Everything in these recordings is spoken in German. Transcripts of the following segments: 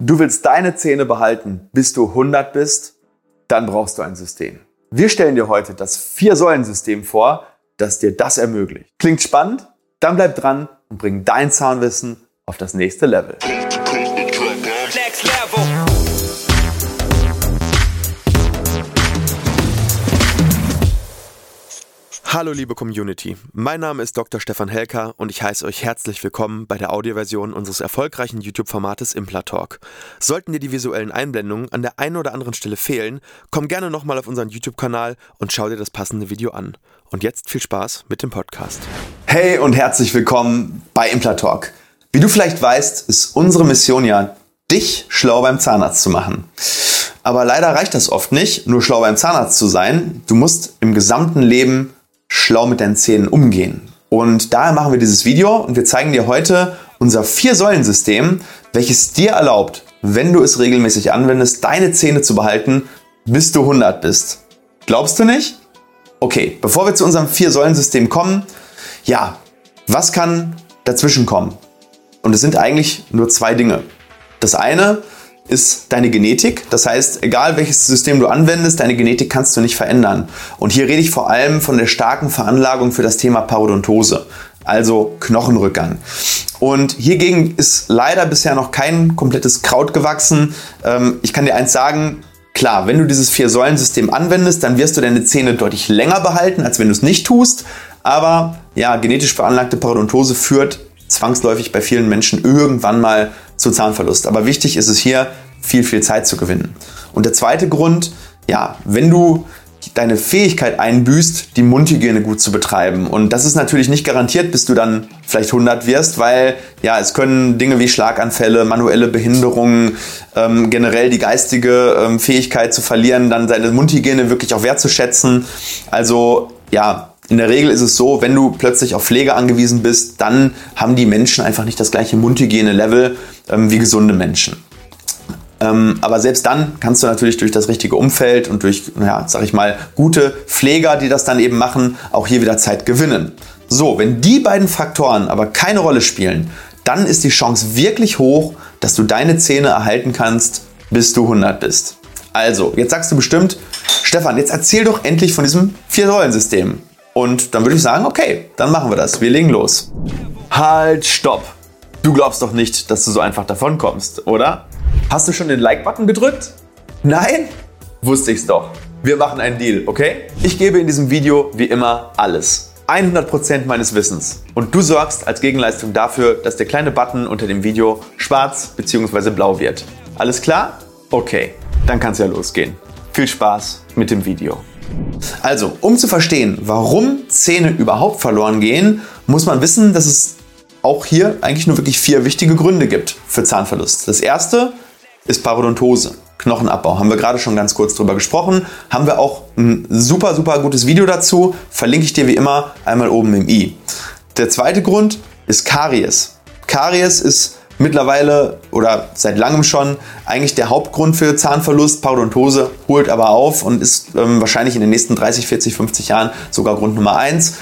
Du willst deine Zähne behalten, bis du 100 bist? Dann brauchst du ein System. Wir stellen dir heute das Vier-Säulen-System vor, das dir das ermöglicht. Klingt spannend? Dann bleib dran und bring dein Zahnwissen auf das nächste Level. Hallo liebe Community, mein Name ist Dr. Stefan Helker und ich heiße euch herzlich willkommen bei der Audioversion unseres erfolgreichen YouTube-Formates Implatalk. Sollten dir die visuellen Einblendungen an der einen oder anderen Stelle fehlen, komm gerne nochmal auf unseren YouTube-Kanal und schau dir das passende Video an. Und jetzt viel Spaß mit dem Podcast. Hey und herzlich willkommen bei Implatalk. Wie du vielleicht weißt, ist unsere Mission ja, dich schlau beim Zahnarzt zu machen. Aber leider reicht das oft nicht, nur schlau beim Zahnarzt zu sein. Du musst im gesamten Leben schlau mit deinen Zähnen umgehen. Und daher machen wir dieses Video und wir zeigen dir heute unser Vier-Säulen-System, welches dir erlaubt, wenn du es regelmäßig anwendest, deine Zähne zu behalten, bis du 100 bist. Glaubst du nicht? Okay, bevor wir zu unserem Vier-Säulen-System kommen, ja, was kann dazwischen kommen? Und es sind eigentlich nur zwei Dinge. Das eine ist deine Genetik. Das heißt, egal welches System du anwendest, deine Genetik kannst du nicht verändern. Und hier rede ich vor allem von der starken Veranlagung für das Thema Parodontose, also Knochenrückgang. Und hiergegen ist leider bisher noch kein komplettes Kraut gewachsen. Ähm, ich kann dir eins sagen, Klar, wenn du dieses Vier-Säulen-System anwendest, dann wirst du deine Zähne deutlich länger behalten, als wenn du es nicht tust. Aber ja, genetisch veranlagte Parodontose führt zwangsläufig bei vielen Menschen irgendwann mal zu Zahnverlust. Aber wichtig ist es hier, viel, viel Zeit zu gewinnen. Und der zweite Grund, ja, wenn du deine Fähigkeit einbüßt, die Mundhygiene gut zu betreiben. Und das ist natürlich nicht garantiert, bis du dann vielleicht 100 wirst, weil ja, es können Dinge wie Schlaganfälle, manuelle Behinderungen, ähm, generell die geistige ähm, Fähigkeit zu verlieren, dann seine Mundhygiene wirklich auch wertzuschätzen. Also ja, in der Regel ist es so, wenn du plötzlich auf Pflege angewiesen bist, dann haben die Menschen einfach nicht das gleiche Mundhygiene-Level ähm, wie gesunde Menschen. Ähm, aber selbst dann kannst du natürlich durch das richtige Umfeld und durch, ja, sag ich mal, gute Pfleger, die das dann eben machen, auch hier wieder Zeit gewinnen. So, wenn die beiden Faktoren aber keine Rolle spielen, dann ist die Chance wirklich hoch, dass du deine Zähne erhalten kannst, bis du 100 bist. Also, jetzt sagst du bestimmt, Stefan, jetzt erzähl doch endlich von diesem Vier-Säulen-System. Und dann würde ich sagen, okay, dann machen wir das. Wir legen los. Halt, stopp. Du glaubst doch nicht, dass du so einfach davon kommst, oder? Hast du schon den Like-Button gedrückt? Nein? Wusste ich's doch. Wir machen einen Deal, okay? Ich gebe in diesem Video wie immer alles. 100% meines Wissens. Und du sorgst als Gegenleistung dafür, dass der kleine Button unter dem Video schwarz bzw. blau wird. Alles klar? Okay, dann kann's ja losgehen. Viel Spaß mit dem Video. Also, um zu verstehen, warum Zähne überhaupt verloren gehen, muss man wissen, dass es auch hier eigentlich nur wirklich vier wichtige Gründe gibt für Zahnverlust. Das erste ist Parodontose. Knochenabbau. Haben wir gerade schon ganz kurz drüber gesprochen. Haben wir auch ein super, super gutes Video dazu. Verlinke ich dir wie immer einmal oben im i. Der zweite Grund ist Karies. Karies ist mittlerweile oder seit langem schon eigentlich der Hauptgrund für Zahnverlust. Parodontose holt aber auf und ist ähm, wahrscheinlich in den nächsten 30, 40, 50 Jahren sogar Grund Nummer 1.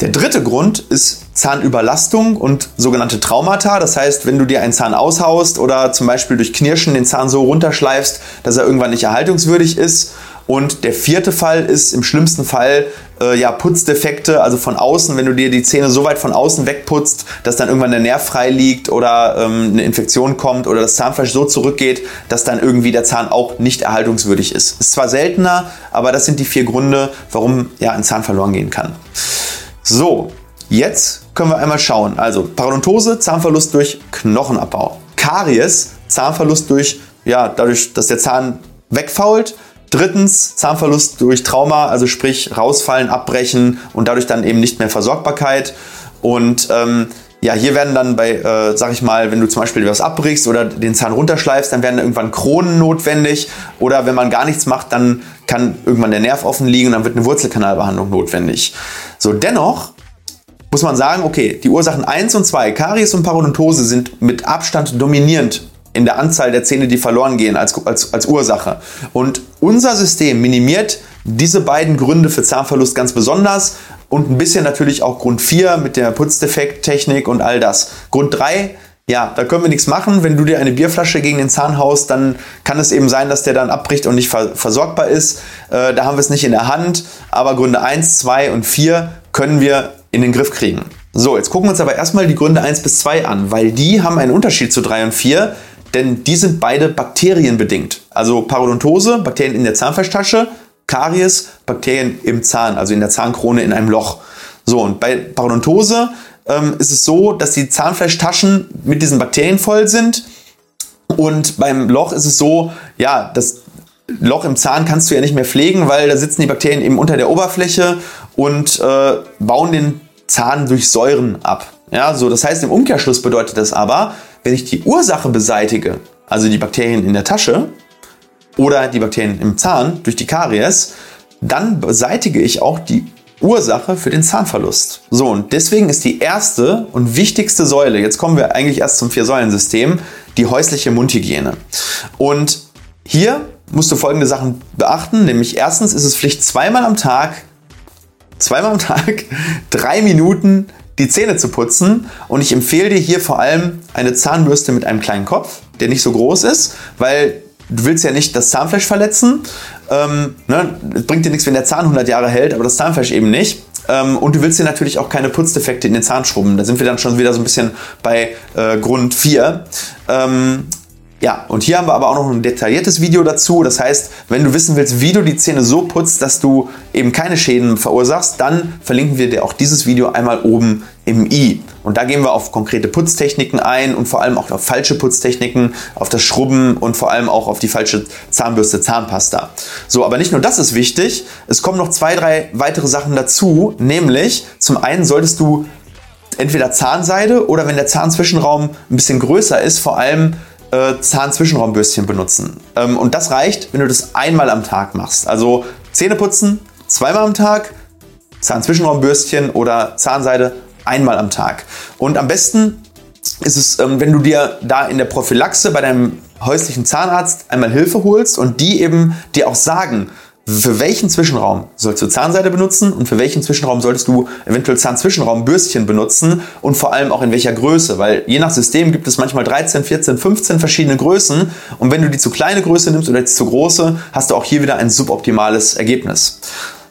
Der dritte Grund ist Zahnüberlastung und sogenannte Traumata. Das heißt, wenn du dir einen Zahn aushaust oder zum Beispiel durch Knirschen den Zahn so runterschleifst, dass er irgendwann nicht erhaltungswürdig ist und der vierte Fall ist im schlimmsten Fall äh, ja Putzdefekte, also von außen, wenn du dir die Zähne so weit von außen wegputzt, dass dann irgendwann der Nerv frei liegt oder ähm, eine Infektion kommt oder das Zahnfleisch so zurückgeht, dass dann irgendwie der Zahn auch nicht erhaltungswürdig ist. Ist zwar seltener, aber das sind die vier Gründe, warum ja ein Zahn verloren gehen kann. So, jetzt können wir einmal schauen. Also Parodontose, Zahnverlust durch Knochenabbau. Karies, Zahnverlust durch ja, dadurch, dass der Zahn wegfault Drittens Zahnverlust durch Trauma, also sprich rausfallen, abbrechen und dadurch dann eben nicht mehr Versorgbarkeit. Und ähm, ja, hier werden dann bei, äh, sag ich mal, wenn du zum Beispiel was abbrichst oder den Zahn runterschleifst, dann werden irgendwann Kronen notwendig. Oder wenn man gar nichts macht, dann kann irgendwann der Nerv offen liegen und dann wird eine Wurzelkanalbehandlung notwendig. So, dennoch muss man sagen, okay, die Ursachen 1 und 2, Karies und Parodontose, sind mit Abstand dominierend in der Anzahl der Zähne, die verloren gehen, als, als, als Ursache. Und unser System minimiert diese beiden Gründe für Zahnverlust ganz besonders und ein bisschen natürlich auch Grund 4 mit der Putzdefekttechnik und all das. Grund 3 ja, da können wir nichts machen. Wenn du dir eine Bierflasche gegen den Zahn haust, dann kann es eben sein, dass der dann abbricht und nicht versorgbar ist. Äh, da haben wir es nicht in der Hand. Aber Gründe 1, 2 und 4 können wir in den Griff kriegen. So, jetzt gucken wir uns aber erstmal die Gründe 1 bis 2 an, weil die haben einen Unterschied zu 3 und 4, denn die sind beide bakterienbedingt. Also Parodontose, Bakterien in der Zahnfleischtasche, Karies, Bakterien im Zahn, also in der Zahnkrone in einem Loch. So, und bei Parodontose ähm, ist es so, dass die Zahnfleischtaschen mit diesen Bakterien voll sind. Und beim Loch ist es so, ja, das Loch im Zahn kannst du ja nicht mehr pflegen, weil da sitzen die Bakterien eben unter der Oberfläche und äh, bauen den Zahn durch Säuren ab. Ja, so, das heißt, im Umkehrschluss bedeutet das aber, wenn ich die Ursache beseitige, also die Bakterien in der Tasche oder die Bakterien im Zahn durch die Karies, dann beseitige ich auch die Ursache für den Zahnverlust. So, und deswegen ist die erste und wichtigste Säule, jetzt kommen wir eigentlich erst zum Vier-Säulen-System, die häusliche Mundhygiene. Und hier musst du folgende Sachen beachten, nämlich erstens ist es Pflicht, zweimal am Tag, zweimal am Tag, drei Minuten die Zähne zu putzen. Und ich empfehle dir hier vor allem eine Zahnbürste mit einem kleinen Kopf, der nicht so groß ist, weil du willst ja nicht das Zahnfleisch verletzen. Ähm, ne? Bringt dir nichts, wenn der Zahn 100 Jahre hält, aber das Zahnfleisch eben nicht. Ähm, und du willst dir natürlich auch keine Putzdefekte in den Zahn schrubben. Da sind wir dann schon wieder so ein bisschen bei äh, Grund 4. Ähm, ja, und hier haben wir aber auch noch ein detailliertes Video dazu. Das heißt, wenn du wissen willst, wie du die Zähne so putzt, dass du eben keine Schäden verursachst, dann verlinken wir dir auch dieses Video einmal oben im i. Und da gehen wir auf konkrete Putztechniken ein und vor allem auch auf falsche Putztechniken, auf das Schrubben und vor allem auch auf die falsche Zahnbürste, Zahnpasta. So, aber nicht nur das ist wichtig, es kommen noch zwei, drei weitere Sachen dazu, nämlich zum einen solltest du entweder Zahnseide oder wenn der Zahnzwischenraum ein bisschen größer ist, vor allem äh, Zahnzwischenraumbürstchen benutzen. Ähm, und das reicht, wenn du das einmal am Tag machst. Also Zähne putzen zweimal am Tag, Zahnzwischenraumbürstchen oder Zahnseide einmal am Tag. Und am besten ist es, ähm, wenn du dir da in der Prophylaxe bei deinem häuslichen Zahnarzt einmal Hilfe holst und die eben dir auch sagen, für welchen Zwischenraum sollst du Zahnseide benutzen und für welchen Zwischenraum solltest du eventuell Zahnzwischenraumbürstchen benutzen und vor allem auch in welcher Größe, weil je nach System gibt es manchmal 13, 14, 15 verschiedene Größen und wenn du die zu kleine Größe nimmst oder die zu große, hast du auch hier wieder ein suboptimales Ergebnis.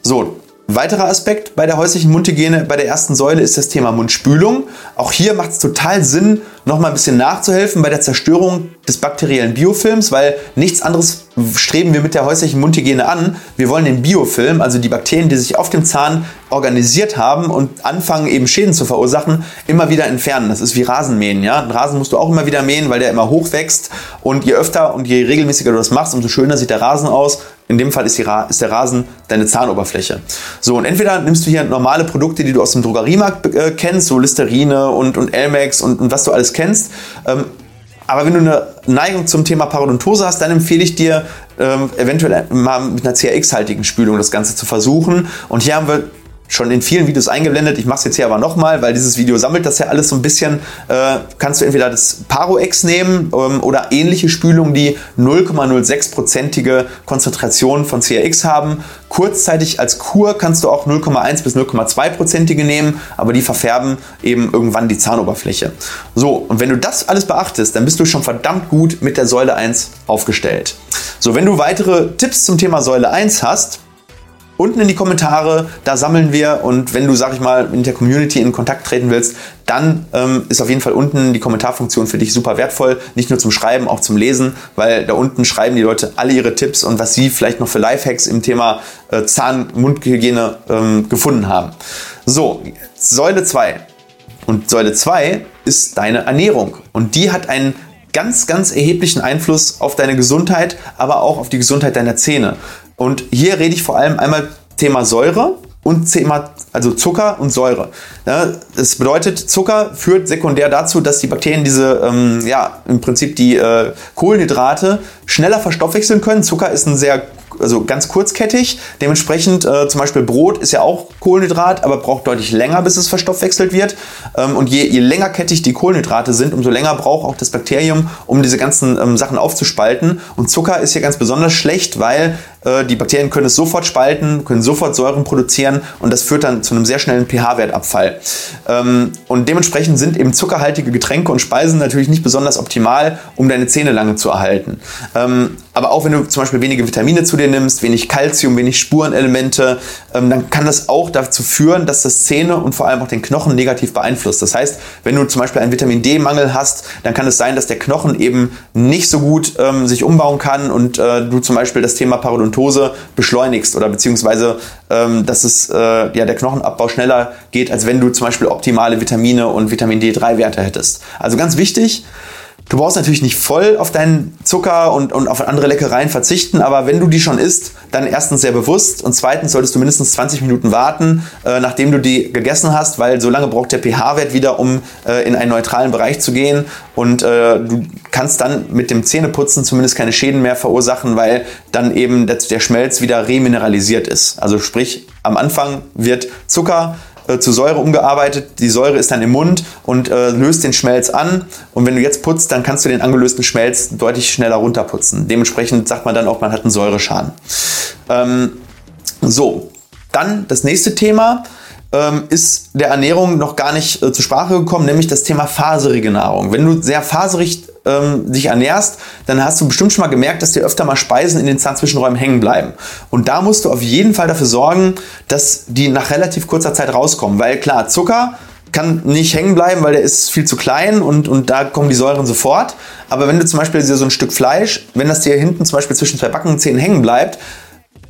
So, Weiterer Aspekt bei der häuslichen Mundhygiene bei der ersten Säule ist das Thema Mundspülung. Auch hier macht es total Sinn, nochmal ein bisschen nachzuhelfen bei der Zerstörung des bakteriellen Biofilms, weil nichts anderes streben wir mit der häuslichen Mundhygiene an. Wir wollen den Biofilm, also die Bakterien, die sich auf dem Zahn organisiert haben und anfangen eben Schäden zu verursachen, immer wieder entfernen. Das ist wie Rasenmähen. Ja? Den Rasen musst du auch immer wieder mähen, weil der immer hoch wächst. Und je öfter und je regelmäßiger du das machst, umso schöner sieht der Rasen aus. In dem Fall ist, ist, der Rasen deine Zahnoberfläche. So, und entweder nimmst du hier normale Produkte, die du aus dem Drogeriemarkt äh, kennst, so Listerine und, und Elmex und, und was du alles kennst. Ähm, aber wenn du eine Neigung zum Thema Parodontose hast, dann empfehle ich dir, ähm, eventuell mal mit einer CRX-haltigen Spülung das Ganze zu versuchen. Und hier haben wir schon in vielen Videos eingeblendet. Ich mache es jetzt hier aber nochmal, weil dieses Video sammelt das ja alles so ein bisschen. Äh, kannst du entweder das Paro-X nehmen ähm, oder ähnliche Spülungen, die 0,06-prozentige Konzentration von CRX haben. Kurzzeitig als Kur kannst du auch 0,1 bis 0,2-prozentige nehmen, aber die verfärben eben irgendwann die Zahnoberfläche. So, und wenn du das alles beachtest, dann bist du schon verdammt gut mit der Säule 1 aufgestellt. So, wenn du weitere Tipps zum Thema Säule 1 hast, unten in die Kommentare, da sammeln wir und wenn du, sag ich mal, mit der Community in Kontakt treten willst, dann ähm, ist auf jeden Fall unten die Kommentarfunktion für dich super wertvoll, nicht nur zum Schreiben, auch zum Lesen, weil da unten schreiben die Leute alle ihre Tipps und was sie vielleicht noch für Lifehacks im Thema äh, Zahn-Mundhygiene ähm, gefunden haben. So, Säule 2. Und Säule 2 ist deine Ernährung und die hat einen ganz, ganz erheblichen Einfluss auf deine Gesundheit, aber auch auf die Gesundheit deiner Zähne. Und hier rede ich vor allem einmal Thema Säure und Thema, also Zucker und Säure. Das bedeutet, Zucker führt sekundär dazu, dass die Bakterien diese, ähm, ja, im Prinzip die äh, Kohlenhydrate schneller verstoffwechseln können. Zucker ist ein sehr also ganz kurzkettig. Dementsprechend äh, zum Beispiel Brot ist ja auch Kohlenhydrat, aber braucht deutlich länger, bis es verstoffwechselt wird. Ähm, und je, je längerkettig die Kohlenhydrate sind, umso länger braucht auch das Bakterium, um diese ganzen ähm, Sachen aufzuspalten. Und Zucker ist hier ganz besonders schlecht, weil die Bakterien können es sofort spalten, können sofort Säuren produzieren und das führt dann zu einem sehr schnellen pH-Wertabfall. Ähm, und dementsprechend sind eben zuckerhaltige Getränke und Speisen natürlich nicht besonders optimal, um deine Zähne lange zu erhalten. Ähm, aber auch wenn du zum Beispiel wenige Vitamine zu dir nimmst, wenig Kalzium, wenig Spurenelemente, ähm, dann kann das auch dazu führen, dass das Zähne und vor allem auch den Knochen negativ beeinflusst. Das heißt, wenn du zum Beispiel einen Vitamin D-Mangel hast, dann kann es sein, dass der Knochen eben nicht so gut sich umbauen kann und äh, du zum Beispiel das Thema Parodontose beschleunigst oder beziehungsweise ähm, dass es äh, ja der Knochenabbau schneller geht, als wenn du zum Beispiel optimale Vitamine und Vitamin D3-Werte hättest. Also ganz wichtig, Du brauchst natürlich nicht voll auf deinen Zucker und, und auf andere Leckereien verzichten, aber wenn du die schon isst, dann erstens sehr bewusst und zweitens solltest du mindestens 20 Minuten warten, äh, nachdem du die gegessen hast, weil so lange braucht der pH-Wert wieder, um äh, in einen neutralen Bereich zu gehen und äh, du kannst dann mit dem Zähneputzen zumindest keine Schäden mehr verursachen, weil dann eben der, der Schmelz wieder remineralisiert ist. Also sprich, am Anfang wird Zucker äh, zu Säure umgearbeitet. Die Säure ist dann im Mund und äh, löst den Schmelz an. Und wenn du jetzt putzt, dann kannst du den angelösten Schmelz deutlich schneller runterputzen. Dementsprechend sagt man dann auch, man hat einen Säureschaden. Ähm, so, dann das nächste Thema ähm, ist der Ernährung noch gar nicht äh, zur Sprache gekommen, nämlich das Thema faserige Nahrung. Wenn du sehr faserig ähm, dich ernährst, dann hast du bestimmt schon mal gemerkt, dass dir öfter mal Speisen in den Zahnzwischenräumen hängen bleiben. Und da musst du auf jeden Fall dafür sorgen, dass die nach relativ kurzer Zeit rauskommen. Weil klar, Zucker kann nicht hängen bleiben, weil der ist viel zu klein und, und da kommen die Säuren sofort. Aber wenn du zum Beispiel so ein Stück Fleisch, wenn das dir hinten zum Beispiel zwischen zwei Backenzähnen hängen bleibt,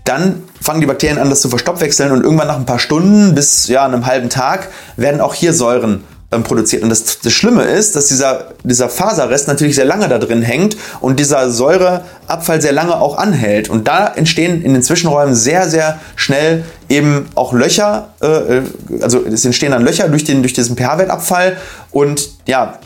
dann fangen die Bakterien an, das zu verstoffwechseln und irgendwann nach ein paar Stunden bis ja, einem halben Tag werden auch hier Säuren ähm, produziert. Und das, das Schlimme ist, dass dieser, dieser Faserrest natürlich sehr lange da drin hängt und dieser Säureabfall sehr lange auch anhält. Und da entstehen in den Zwischenräumen sehr, sehr schnell eben auch Löcher, äh, äh also es entstehen dann Löcher durch, den, durch diesen pH-Wertabfall und ja,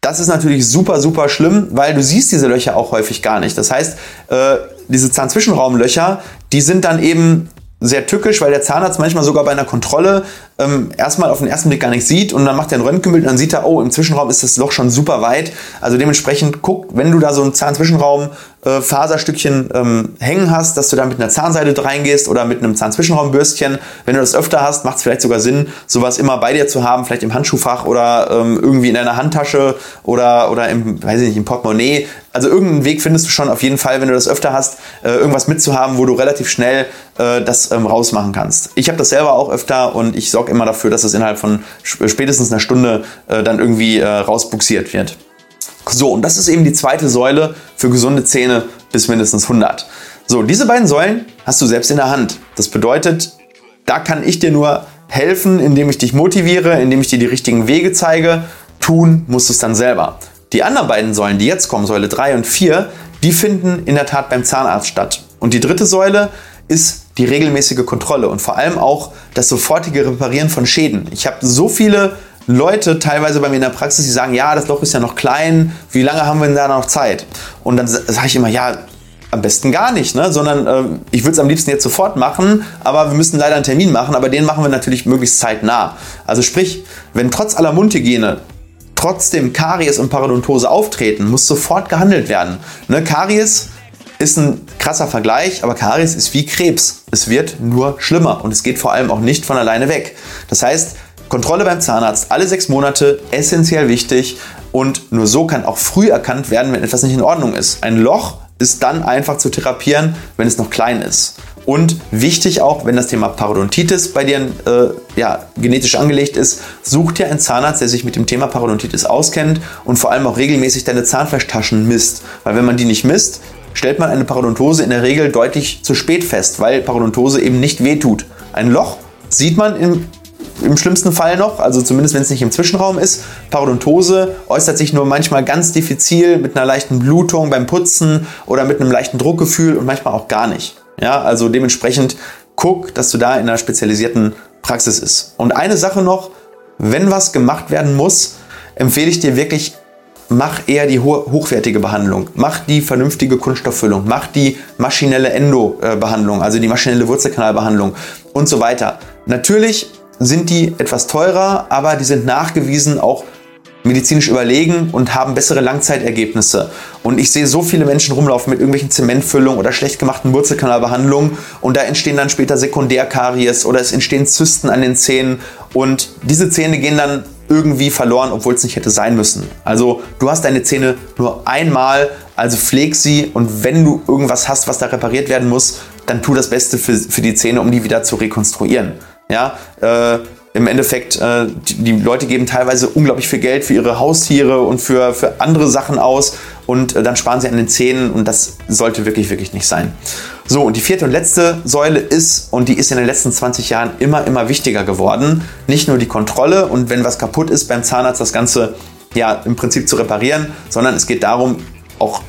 das ist natürlich super, super schlimm, weil du siehst diese Löcher auch häufig gar nicht. Das heißt, äh, diese Zahnzwischenraumlöcher, die sind dann eben sehr tückisch, weil der Zahnarzt manchmal sogar bei einer Kontrolle ähm, erstmal auf den ersten Blick gar nicht sieht und dann macht er ein Röntgenbild und dann sieht er, oh, im Zwischenraum ist das Loch schon super weit. Also dementsprechend guck, wenn du da so ein Zahnzwischenraum äh, Faserstückchen ähm, hängen hast, dass du da mit einer Zahnseide reingehst oder mit einem Zahnzwischenraumbürstchen. Wenn du das öfter hast, macht es vielleicht sogar Sinn, sowas immer bei dir zu haben, vielleicht im Handschuhfach oder ähm, irgendwie in deiner Handtasche oder, oder im, weiß ich nicht, im Portemonnaie. Also irgendeinen Weg findest du schon auf jeden Fall, wenn du das öfter hast, äh, irgendwas mitzuhaben, wo du relativ schnell äh, das ähm, rausmachen kannst. Ich habe das selber auch öfter und ich sorge immer dafür, dass es innerhalb von spätestens einer Stunde äh, dann irgendwie äh, rausbuxiert wird. So, und das ist eben die zweite Säule für gesunde Zähne bis mindestens 100. So, diese beiden Säulen hast du selbst in der Hand. Das bedeutet, da kann ich dir nur helfen, indem ich dich motiviere, indem ich dir die richtigen Wege zeige. Tun musst du es dann selber. Die anderen beiden Säulen, die jetzt kommen, Säule 3 und 4, die finden in der Tat beim Zahnarzt statt. Und die dritte Säule ist die regelmäßige Kontrolle und vor allem auch das sofortige Reparieren von Schäden. Ich habe so viele Leute teilweise bei mir in der Praxis, die sagen, ja, das Loch ist ja noch klein, wie lange haben wir denn da noch Zeit? Und dann sage ich immer, ja, am besten gar nicht, ne? sondern äh, ich würde es am liebsten jetzt sofort machen, aber wir müssen leider einen Termin machen, aber den machen wir natürlich möglichst zeitnah. Also sprich, wenn trotz aller Mundhygiene trotzdem Karies und Parodontose auftreten, muss sofort gehandelt werden. Ne? Karies ist ein krasser Vergleich, aber Karies ist wie Krebs. Es wird nur schlimmer und es geht vor allem auch nicht von alleine weg. Das heißt, Kontrolle beim Zahnarzt alle sechs Monate, essentiell wichtig und nur so kann auch früh erkannt werden, wenn etwas nicht in Ordnung ist. Ein Loch ist dann einfach zu therapieren, wenn es noch klein ist. Und wichtig auch, wenn das Thema Parodontitis bei dir äh, ja, genetisch angelegt ist, such dir einen Zahnarzt, der sich mit dem Thema Parodontitis auskennt und vor allem auch regelmäßig deine Zahnfleischtaschen misst. Weil wenn man die nicht misst, stellt man eine Parodontose in der Regel deutlich zu spät fest, weil Parodontose eben nicht wehtut. Ein Loch sieht man im im schlimmsten Fall noch, also zumindest wenn es nicht im Zwischenraum ist. Parodontose äußert sich nur manchmal ganz diffizil mit einer leichten Blutung beim Putzen oder mit einem leichten Druckgefühl und manchmal auch gar nicht. Ja, also dementsprechend guck, dass du da in einer spezialisierten Praxis ist. Und eine Sache noch, wenn was gemacht werden muss, empfehle ich dir wirklich, mach eher die hochwertige Behandlung, mach die vernünftige Kunststofffüllung, mach die maschinelle Endo-Behandlung, also die maschinelle Wurzelkanalbehandlung und so weiter. Natürlich sind die etwas teurer, aber die sind nachgewiesen auch medizinisch überlegen und haben bessere Langzeitergebnisse. Und ich sehe so viele Menschen rumlaufen mit irgendwelchen Zementfüllungen oder schlecht gemachten Wurzelkanalbehandlungen und da entstehen dann später Sekundärkaries oder es entstehen Zysten an den Zähnen und diese Zähne gehen dann irgendwie verloren, obwohl es nicht hätte sein müssen. Also du hast deine Zähne nur einmal, also pfleg sie und wenn du irgendwas hast, was da repariert werden muss, dann tu das Beste für, für die Zähne, um die wieder zu rekonstruieren. Ja, äh, im Endeffekt, äh, die, die, Leute geben teilweise unglaublich viel Geld für ihre Haustiere und für, für andere Sachen aus und äh, dann sparen sie an den Zähnen und das sollte wirklich, wirklich nicht sein. So, und die vierte und letzte Säule ist, und die ist in den letzten 20 Jahren immer, immer wichtiger geworden, nicht nur die Kontrolle und wenn was kaputt ist beim Zahnarzt, das Ganze ja im Prinzip zu reparieren, sondern es geht darum, auch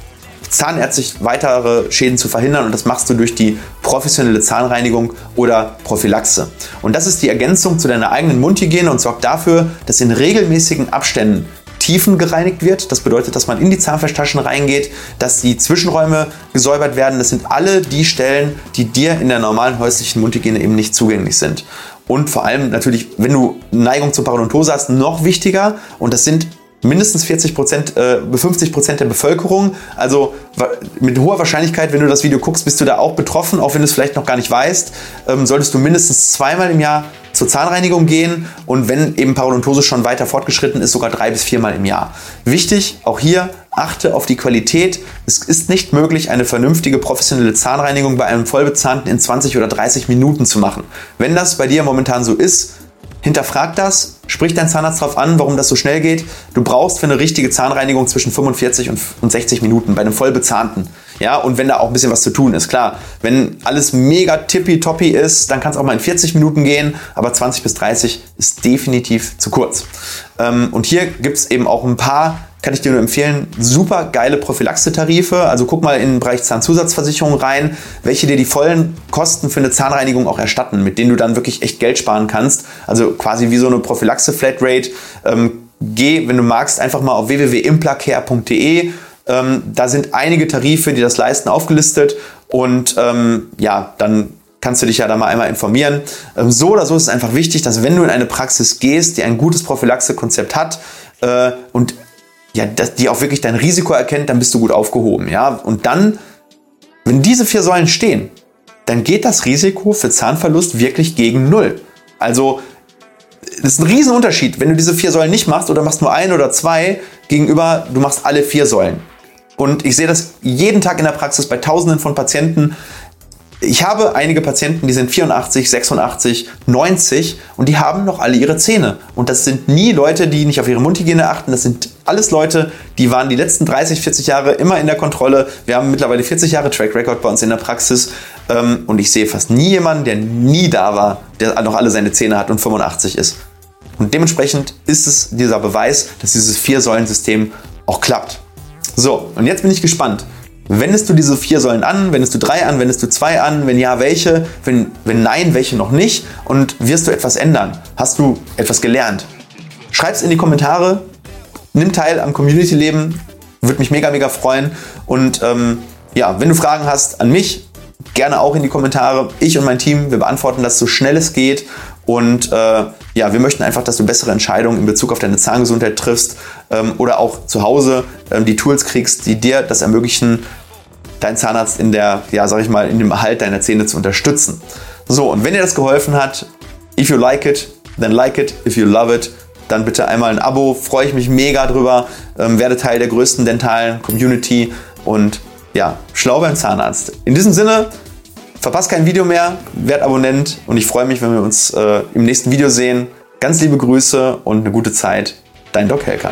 zahnärztlich weitere Schäden zu verhindern und das machst du durch die professionelle Zahnreinigung oder Prophylaxe. Und das ist die Ergänzung zu deiner eigenen Mundhygiene und sorgt dafür, dass in regelmäßigen Abständen Tiefen gereinigt wird. Das bedeutet, dass man in die Zahnfleischtaschen reingeht, dass die Zwischenräume gesäubert werden. Das sind alle die Stellen, die dir in der normalen häuslichen Mundhygiene eben nicht zugänglich sind. Und vor allem natürlich, wenn du Neigung zur Parodontose hast, noch wichtiger. Und das sind mindestens 40 Prozent, äh, 50 Prozent der Bevölkerung. Also mit hoher Wahrscheinlichkeit, wenn du das Video guckst, bist du da auch betroffen, auch wenn du es vielleicht noch gar nicht weißt. Ähm, solltest du mindestens zweimal im Jahr zur Zahnreinigung gehen und wenn eben Parodontose schon weiter fortgeschritten ist, sogar drei bis viermal im Jahr. Wichtig, auch hier achte auf die Qualität. Es ist nicht möglich, eine vernünftige professionelle Zahnreinigung bei einem Vollbezahnten in 20 oder 30 Minuten zu machen. Wenn das bei dir momentan so ist, Hinterfrag das, sprich deinen Zahnarzt darauf an, warum das so schnell geht. Du brauchst für eine richtige Zahnreinigung zwischen 45 und 60 Minuten bei einem vollbezahnten. Ja, und wenn da auch ein bisschen was zu tun ist, klar. Wenn alles mega tippitoppi ist, dann kann es auch mal in 40 Minuten gehen, aber 20 bis 30 ist definitiv zu kurz. Ähm, und hier gibt es eben auch ein paar kann ich dir nur empfehlen, super geile Prophylaxe-Tarife. Also guck mal in den Bereich Zahnzusatzversicherung rein, welche dir die vollen Kosten für eine Zahnreinigung auch erstatten, mit denen du dann wirklich echt Geld sparen kannst. Also quasi wie so eine Prophylaxe-Flatrate. Ähm, geh, wenn du magst, einfach mal auf www.implacare.de. Ähm, da sind einige Tarife, die das leisten, aufgelistet. Und ähm, ja, dann kannst du dich ja da mal einmal informieren. Ähm, so oder so ist es einfach wichtig, dass wenn du in eine Praxis gehst, die ein gutes Prophylaxe-Konzept hat äh, und ja, dass die auch wirklich dein Risiko erkennt, dann bist du gut aufgehoben. Ja? Und dann, wenn diese vier Säulen stehen, dann geht das Risiko für Zahnverlust wirklich gegen Null. Also, das ist ein Riesenunterschied, wenn du diese vier Säulen nicht machst oder machst nur ein oder zwei, gegenüber du machst alle vier Säulen. Und ich sehe das jeden Tag in der Praxis bei Tausenden von Patienten, ich habe einige Patienten, die sind 84, 86, 90 und die haben noch alle ihre Zähne. Und das sind nie Leute, die nicht auf ihre Mundhygiene achten. Das sind alles Leute, die waren die letzten 30, 40 Jahre immer in der Kontrolle. Wir haben mittlerweile 40 Jahre Track Record bei uns in der Praxis. Ähm, und ich sehe fast nie jemanden, der nie da war, der noch alle seine Zähne hat und 85 ist. Und dementsprechend ist es dieser Beweis, dass dieses Vier-Säulen-System auch klappt. So, und jetzt bin ich gespannt. Wendest du diese vier Säulen an? Wendest du drei an? Wendest du zwei an? Wenn ja, welche? Wenn, wenn nein, welche noch nicht? Und wirst du etwas ändern? Hast du etwas gelernt? Schreib es in die Kommentare. Nimm teil am Community-Leben. Würde mich mega, mega freuen. Und ähm, ja, wenn du Fragen hast an mich, gerne auch in die Kommentare. Ich und mein Team, wir beantworten das so schnell es geht. Und äh, ja, wir möchten einfach, dass du bessere Entscheidungen in Bezug auf deine Zahngesundheit triffst oder auch zu Hause ähm, die Tools kriegst, die dir das ermöglichen, deinen Zahnarzt in der, ja, sag ich mal, in dem Erhalt deiner Zähne zu unterstützen. So, und wenn dir das geholfen hat, if you like it, then like it. If you love it, dann bitte einmal ein Abo. Freue ich mich mega drüber. Ähm, werde Teil der größten dentalen Community und ja, schlau beim Zahnarzt. In diesem Sinne, Verpasst kein Video mehr, werd Abonnent und ich freue mich, wenn wir uns äh, im nächsten Video sehen. Ganz liebe Grüße und eine gute Zeit. Dein Doc Helker.